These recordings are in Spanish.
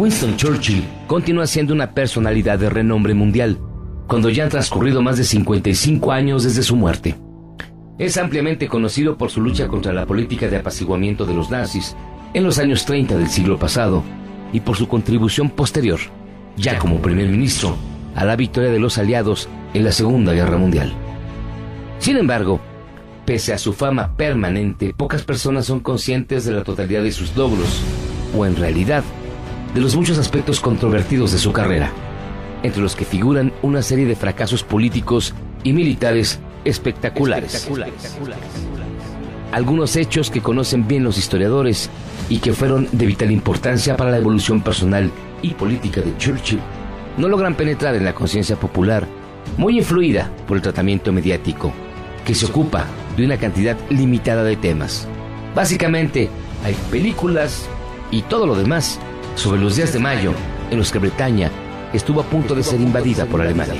Winston Churchill continúa siendo una personalidad de renombre mundial, cuando ya han transcurrido más de 55 años desde su muerte. Es ampliamente conocido por su lucha contra la política de apaciguamiento de los nazis en los años 30 del siglo pasado y por su contribución posterior, ya como primer ministro, a la victoria de los aliados en la Segunda Guerra Mundial. Sin embargo, pese a su fama permanente, pocas personas son conscientes de la totalidad de sus logros, o en realidad, de los muchos aspectos controvertidos de su carrera, entre los que figuran una serie de fracasos políticos y militares espectaculares. Algunos hechos que conocen bien los historiadores y que fueron de vital importancia para la evolución personal y política de Churchill no logran penetrar en la conciencia popular, muy influida por el tratamiento mediático, que se ocupa de una cantidad limitada de temas. Básicamente, hay películas y todo lo demás sobre los días de mayo en los que Bretaña estuvo a punto de ser invadida por Alemania.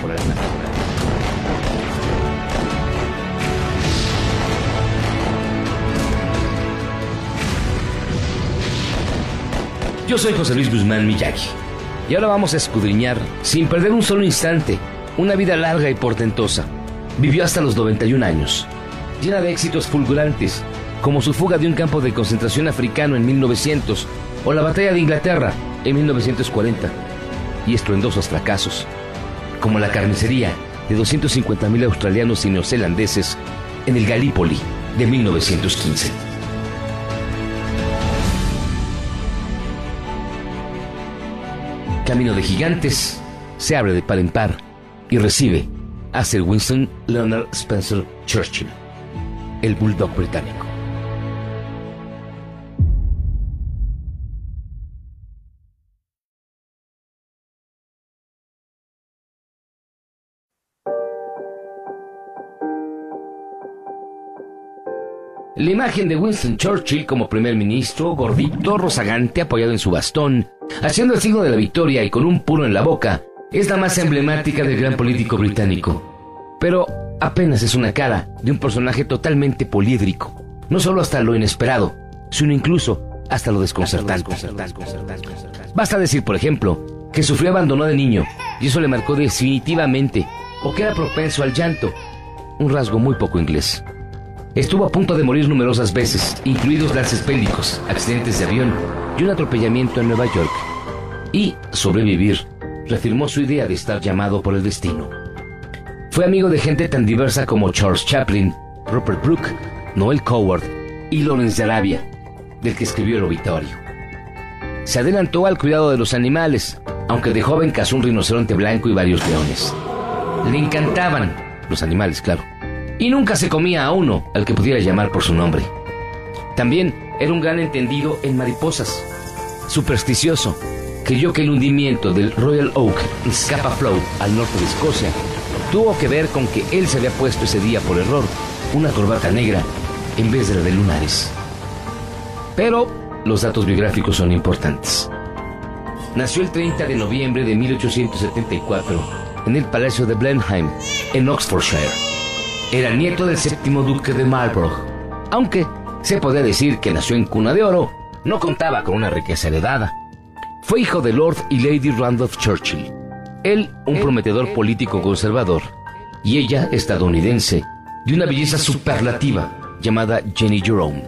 Yo soy José Luis Guzmán Miyagi y ahora vamos a escudriñar, sin perder un solo instante, una vida larga y portentosa. Vivió hasta los 91 años, llena de éxitos fulgurantes, como su fuga de un campo de concentración africano en 1900 o la batalla de Inglaterra en 1940, y estruendosos fracasos, como la carnicería de 250.000 australianos y neozelandeses en el Gallipoli de 1915. Camino de Gigantes se abre de par en par y recibe a Sir Winston Leonard Spencer Churchill, el bulldog británico. La imagen de Winston Churchill como primer ministro, gordito, rozagante, apoyado en su bastón, haciendo el signo de la victoria y con un puro en la boca, es la más emblemática del gran político británico. Pero apenas es una cara de un personaje totalmente poliédrico, no solo hasta lo inesperado, sino incluso hasta lo desconcertante. Basta decir, por ejemplo, que sufrió abandono de niño y eso le marcó definitivamente, o que era propenso al llanto, un rasgo muy poco inglés. Estuvo a punto de morir numerosas veces, incluidos lances bélicos, accidentes de avión y un atropellamiento en Nueva York. Y sobrevivir reafirmó su idea de estar llamado por el destino. Fue amigo de gente tan diversa como Charles Chaplin, Rupert Brooke, Noel Coward y Lawrence de Arabia, del que escribió el obituario. Se adelantó al cuidado de los animales, aunque de joven cazó un rinoceronte blanco y varios leones. Le encantaban los animales, claro y nunca se comía a uno al que pudiera llamar por su nombre. También era un gran entendido en mariposas. Supersticioso, creyó que el hundimiento del Royal Oak en Scapa Flow al norte de Escocia tuvo que ver con que él se había puesto ese día por error una corbata negra en vez de la de lunares. Pero los datos biográficos son importantes. Nació el 30 de noviembre de 1874 en el Palacio de Blenheim, en Oxfordshire. Era nieto del séptimo duque de Marlborough. Aunque se podría decir que nació en cuna de oro, no contaba con una riqueza heredada. Fue hijo de Lord y Lady Randolph Churchill. Él, un prometedor político conservador, y ella, estadounidense, de una belleza superlativa llamada Jenny Jerome.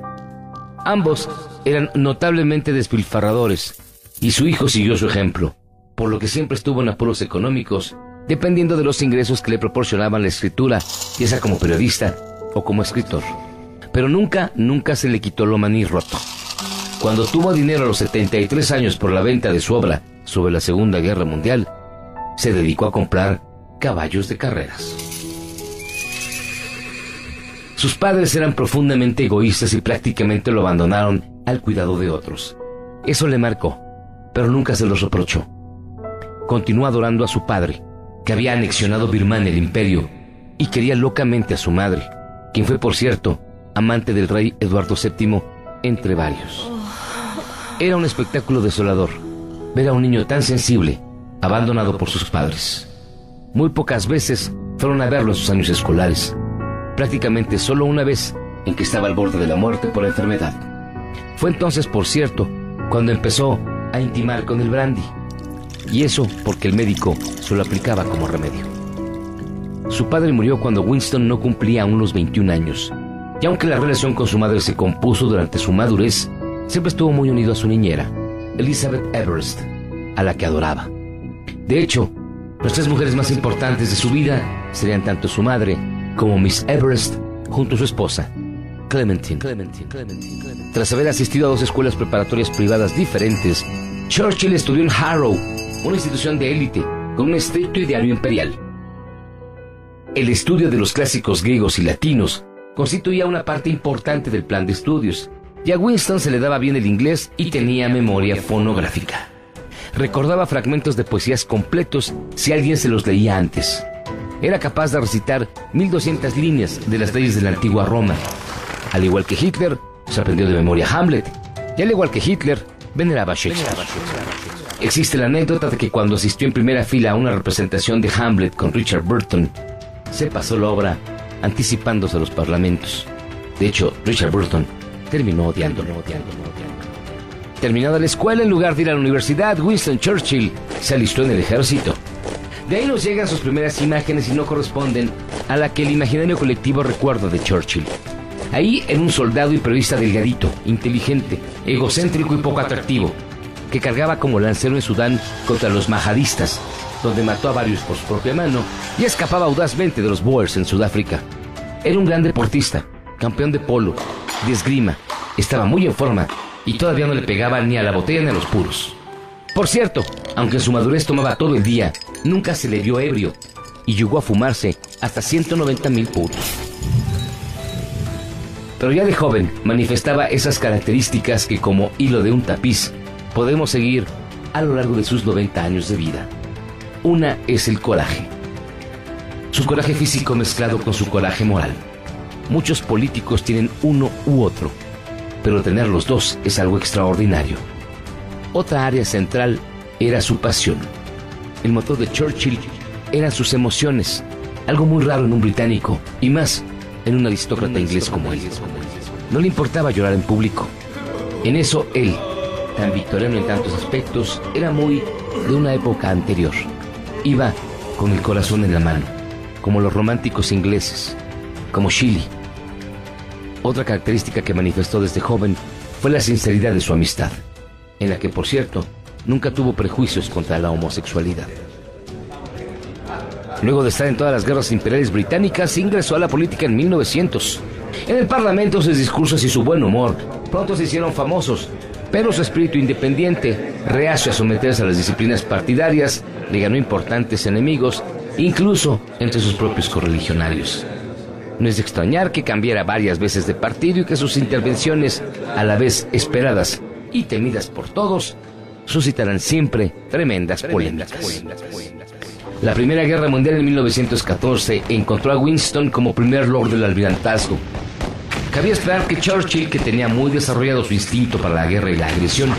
Ambos eran notablemente despilfarradores, y su hijo siguió su ejemplo, por lo que siempre estuvo en apuros económicos dependiendo de los ingresos que le proporcionaban la escritura, ya sea como periodista o como escritor. Pero nunca, nunca se le quitó lo maní roto. Cuando tuvo dinero a los 73 años por la venta de su obra sobre la Segunda Guerra Mundial, se dedicó a comprar caballos de carreras. Sus padres eran profundamente egoístas y prácticamente lo abandonaron al cuidado de otros. Eso le marcó, pero nunca se los reprochó. Continuó adorando a su padre, que había anexionado Birmania el imperio y quería locamente a su madre, quien fue, por cierto, amante del rey Eduardo VII, entre varios. Era un espectáculo desolador ver a un niño tan sensible abandonado por sus padres. Muy pocas veces fueron a verlo en sus años escolares, prácticamente solo una vez en que estaba al borde de la muerte por enfermedad. Fue entonces, por cierto, cuando empezó a intimar con el brandy. Y eso porque el médico se lo aplicaba como remedio. Su padre murió cuando Winston no cumplía aún los 21 años. Y aunque la relación con su madre se compuso durante su madurez, siempre estuvo muy unido a su niñera, Elizabeth Everest, a la que adoraba. De hecho, las tres mujeres más importantes de su vida serían tanto su madre como Miss Everest junto a su esposa, Clementine. Tras haber asistido a dos escuelas preparatorias privadas diferentes, Churchill estudió en Harrow, una institución de élite con un estricto ideario imperial. El estudio de los clásicos griegos y latinos constituía una parte importante del plan de estudios, y a Winston se le daba bien el inglés y tenía memoria fonográfica. Recordaba fragmentos de poesías completos si alguien se los leía antes. Era capaz de recitar 1200 líneas de las leyes de la antigua Roma. Al igual que Hitler, se aprendió de memoria Hamlet, y al igual que Hitler, veneraba Shakespeare. Existe la anécdota de que cuando asistió en primera fila a una representación de Hamlet con Richard Burton, se pasó la obra anticipándose a los parlamentos. De hecho, Richard Burton terminó odiándolo. Terminada la escuela, en lugar de ir a la universidad, Winston Churchill se alistó en el ejército. De ahí nos llegan sus primeras imágenes y no corresponden a la que el imaginario colectivo recuerda de Churchill. Ahí en un soldado y periodista delgadito, inteligente, egocéntrico y poco atractivo, que cargaba como lancero en Sudán contra los majadistas, donde mató a varios por su propia mano y escapaba audazmente de los Boers en Sudáfrica. Era un gran deportista, campeón de polo, de esgrima, estaba muy en forma y todavía no le pegaba ni a la botella ni a los puros. Por cierto, aunque su madurez tomaba todo el día, nunca se le vio ebrio y llegó a fumarse hasta 190 mil puros. Pero ya de joven manifestaba esas características que como hilo de un tapiz podemos seguir a lo largo de sus 90 años de vida. Una es el coraje. Su coraje físico mezclado con su coraje moral. Muchos políticos tienen uno u otro, pero tener los dos es algo extraordinario. Otra área central era su pasión. El motor de Churchill eran sus emociones, algo muy raro en un británico, y más en un aristócrata inglés como él. No le importaba llorar en público. En eso él, tan victoriano en tantos aspectos, era muy de una época anterior. Iba con el corazón en la mano, como los románticos ingleses, como Shelley. Otra característica que manifestó desde joven fue la sinceridad de su amistad, en la que, por cierto, nunca tuvo prejuicios contra la homosexualidad. Luego de estar en todas las guerras imperiales británicas, ingresó a la política en 1900. En el Parlamento sus discursos y su buen humor pronto se hicieron famosos, pero su espíritu independiente, reacio a someterse a las disciplinas partidarias, le ganó importantes enemigos, incluso entre sus propios correligionarios. No es de extrañar que cambiara varias veces de partido y que sus intervenciones, a la vez esperadas y temidas por todos, suscitarán siempre tremendas polémicas. La Primera Guerra Mundial en 1914 encontró a Winston como primer lord del almirantazgo. Cabía esperar que Churchill, que tenía muy desarrollado su instinto para la guerra y la agresión,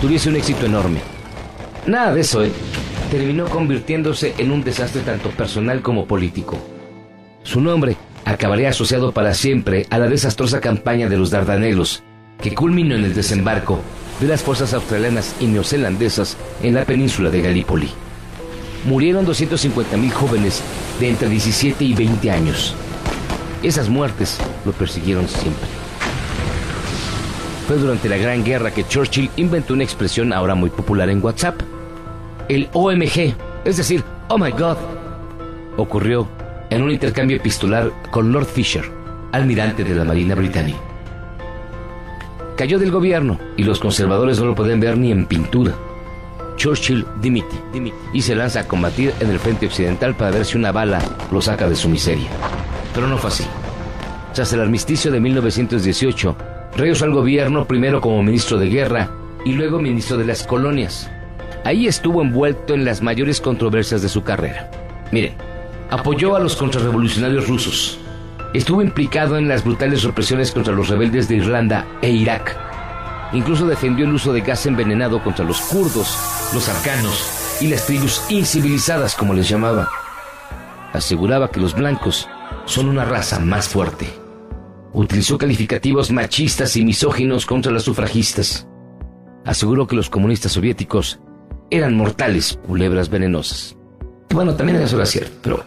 tuviese un éxito enorme. Nada de eso, ¿eh? terminó convirtiéndose en un desastre tanto personal como político. Su nombre acabaría asociado para siempre a la desastrosa campaña de los Dardanelos, que culminó en el desembarco de las fuerzas australianas y neozelandesas en la península de Galípoli. Murieron 250.000 jóvenes de entre 17 y 20 años. Esas muertes lo persiguieron siempre. Fue durante la Gran Guerra que Churchill inventó una expresión ahora muy popular en WhatsApp, el OMG, es decir, Oh my God, ocurrió en un intercambio epistolar con Lord Fisher, almirante de la Marina Británica. Cayó del gobierno y los conservadores no lo pueden ver ni en pintura. Churchill dimite y se lanza a combatir en el frente occidental para ver si una bala lo saca de su miseria. Pero no fue así. Tras el armisticio de 1918, regresó al gobierno primero como ministro de guerra y luego ministro de las colonias. Ahí estuvo envuelto en las mayores controversias de su carrera. Miren, apoyó a los contrarrevolucionarios rusos. Estuvo implicado en las brutales represiones contra los rebeldes de Irlanda e Irak. Incluso defendió el uso de gas envenenado contra los kurdos, los arcanos y las tribus incivilizadas, como les llamaba. Aseguraba que los blancos son una raza más fuerte. Utilizó calificativos machistas y misóginos contra las sufragistas aseguró que los comunistas soviéticos eran mortales culebras venenosas. Bueno, también eso era cierto, pero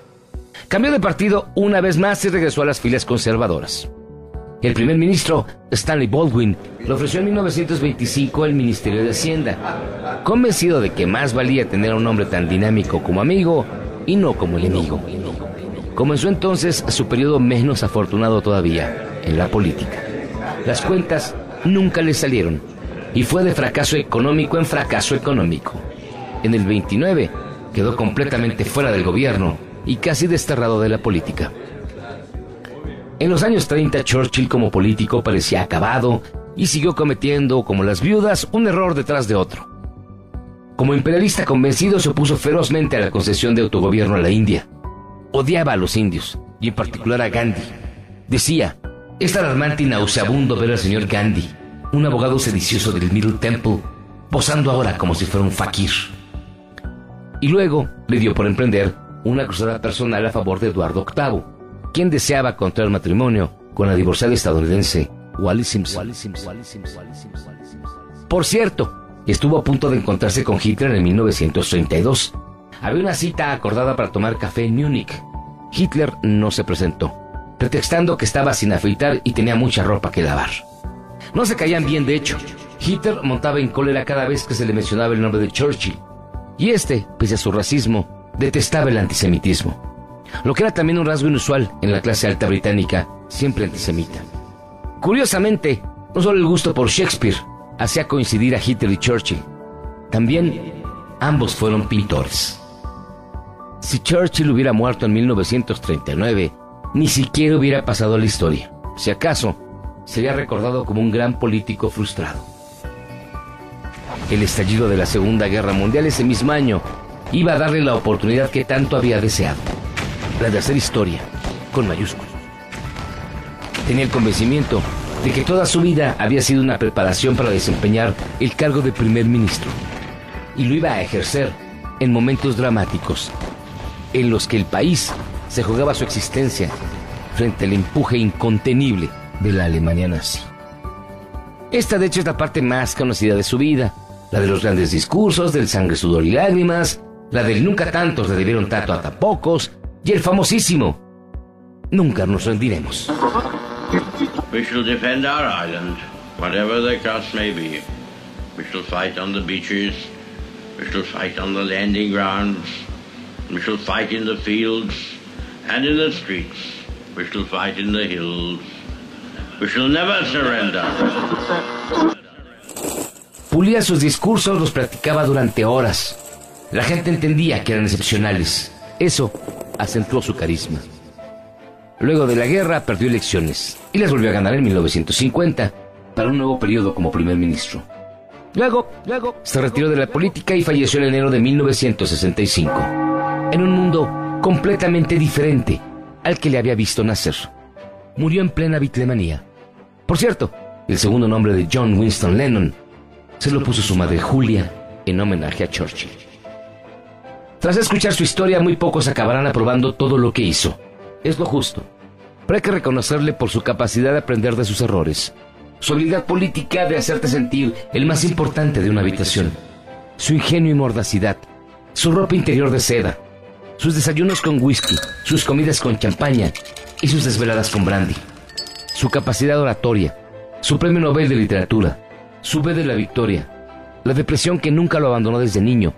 cambió de partido una vez más y regresó a las filas conservadoras. El primer ministro, Stanley Baldwin, le ofreció en 1925 el Ministerio de Hacienda, convencido de que más valía tener a un hombre tan dinámico como amigo y no como enemigo. Comenzó entonces su periodo menos afortunado todavía en la política. Las cuentas nunca le salieron y fue de fracaso económico en fracaso económico. En el 29 quedó completamente fuera del gobierno y casi desterrado de la política. En los años 30 Churchill como político parecía acabado y siguió cometiendo, como las viudas, un error detrás de otro. Como imperialista convencido se opuso ferozmente a la concesión de autogobierno a la India. Odiaba a los indios, y en particular a Gandhi. Decía, es alarmante y nauseabundo ver al señor Gandhi, un abogado sedicioso del Middle Temple, posando ahora como si fuera un fakir. Y luego le dio por emprender una cruzada personal a favor de Eduardo VIII, quien deseaba contraer matrimonio con la divorciada estadounidense Wally Simpson. Por cierto, estuvo a punto de encontrarse con Hitler en 1932. Había una cita acordada para tomar café en Múnich. Hitler no se presentó, pretextando que estaba sin afeitar y tenía mucha ropa que lavar. No se caían bien, de hecho. Hitler montaba en cólera cada vez que se le mencionaba el nombre de Churchill. Y este, pese a su racismo, detestaba el antisemitismo lo que era también un rasgo inusual en la clase alta británica, siempre antisemita. Curiosamente, no solo el gusto por Shakespeare hacía coincidir a Hitler y Churchill, también ambos fueron pintores. Si Churchill hubiera muerto en 1939, ni siquiera hubiera pasado a la historia. Si acaso, sería recordado como un gran político frustrado. El estallido de la Segunda Guerra Mundial ese mismo año iba a darle la oportunidad que tanto había deseado la de hacer historia, con mayúsculas. Tenía el convencimiento de que toda su vida había sido una preparación para desempeñar el cargo de primer ministro, y lo iba a ejercer en momentos dramáticos, en los que el país se jugaba su existencia frente al empuje incontenible de la Alemania nazi. Esta de hecho es la parte más conocida de su vida, la de los grandes discursos, del sangre, sudor y lágrimas, la del nunca tantos le debieron tato a pocos, y el famosísimo Nunca nos rendiremos. We shall defend our island, whatever the cost may be. We shall fight on the beaches, we shall fight on the landing grounds, we shall fight in the fields and in the streets, we shall fight in the hills. We shall never surrender. Pulía sus discursos, los practicaba durante horas. La gente entendía que eran excepcionales. Eso acentuó su carisma. Luego de la guerra perdió elecciones y las volvió a ganar en 1950 para un nuevo periodo como primer ministro. Luego, luego, se retiró de la política y falleció en enero de 1965, en un mundo completamente diferente al que le había visto nacer. Murió en plena bitlemanía. Por cierto, el segundo nombre de John Winston Lennon se lo puso su madre Julia en homenaje a Churchill. Tras escuchar su historia, muy pocos acabarán aprobando todo lo que hizo. Es lo justo. Pero hay que reconocerle por su capacidad de aprender de sus errores, su habilidad política de hacerte sentir el más importante de una habitación, su ingenio y mordacidad, su ropa interior de seda, sus desayunos con whisky, sus comidas con champaña y sus desveladas con brandy, su capacidad oratoria, su premio Nobel de literatura, su B de la victoria, la depresión que nunca lo abandonó desde niño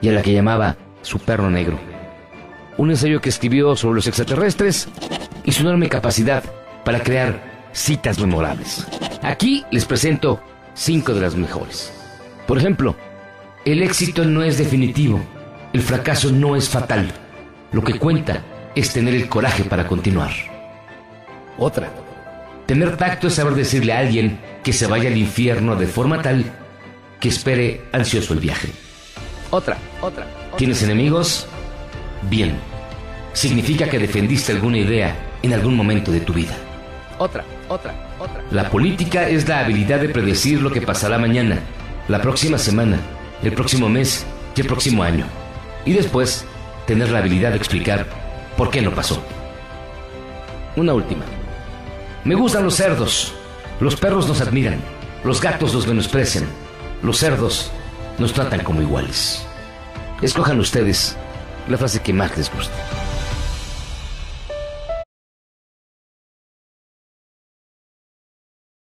y a la que llamaba su perro negro. Un ensayo que escribió sobre los extraterrestres y su enorme capacidad para crear citas memorables. Aquí les presento cinco de las mejores. Por ejemplo, el éxito no es definitivo, el fracaso no es fatal. Lo que cuenta es tener el coraje para continuar. Otra, tener tacto es saber decirle a alguien que se vaya al infierno de forma tal que espere ansioso el viaje. Otra, otra. ¿Tienes enemigos? Bien. Significa que defendiste alguna idea en algún momento de tu vida. Otra, otra, otra. La política es la habilidad de predecir lo que pasará mañana, la próxima semana, el próximo mes y el próximo año. Y después, tener la habilidad de explicar por qué no pasó. Una última. Me gustan los cerdos. Los perros nos admiran. Los gatos nos menosprecian. los cerdos nos tratan como iguales. Escojan ustedes la frase que más les guste.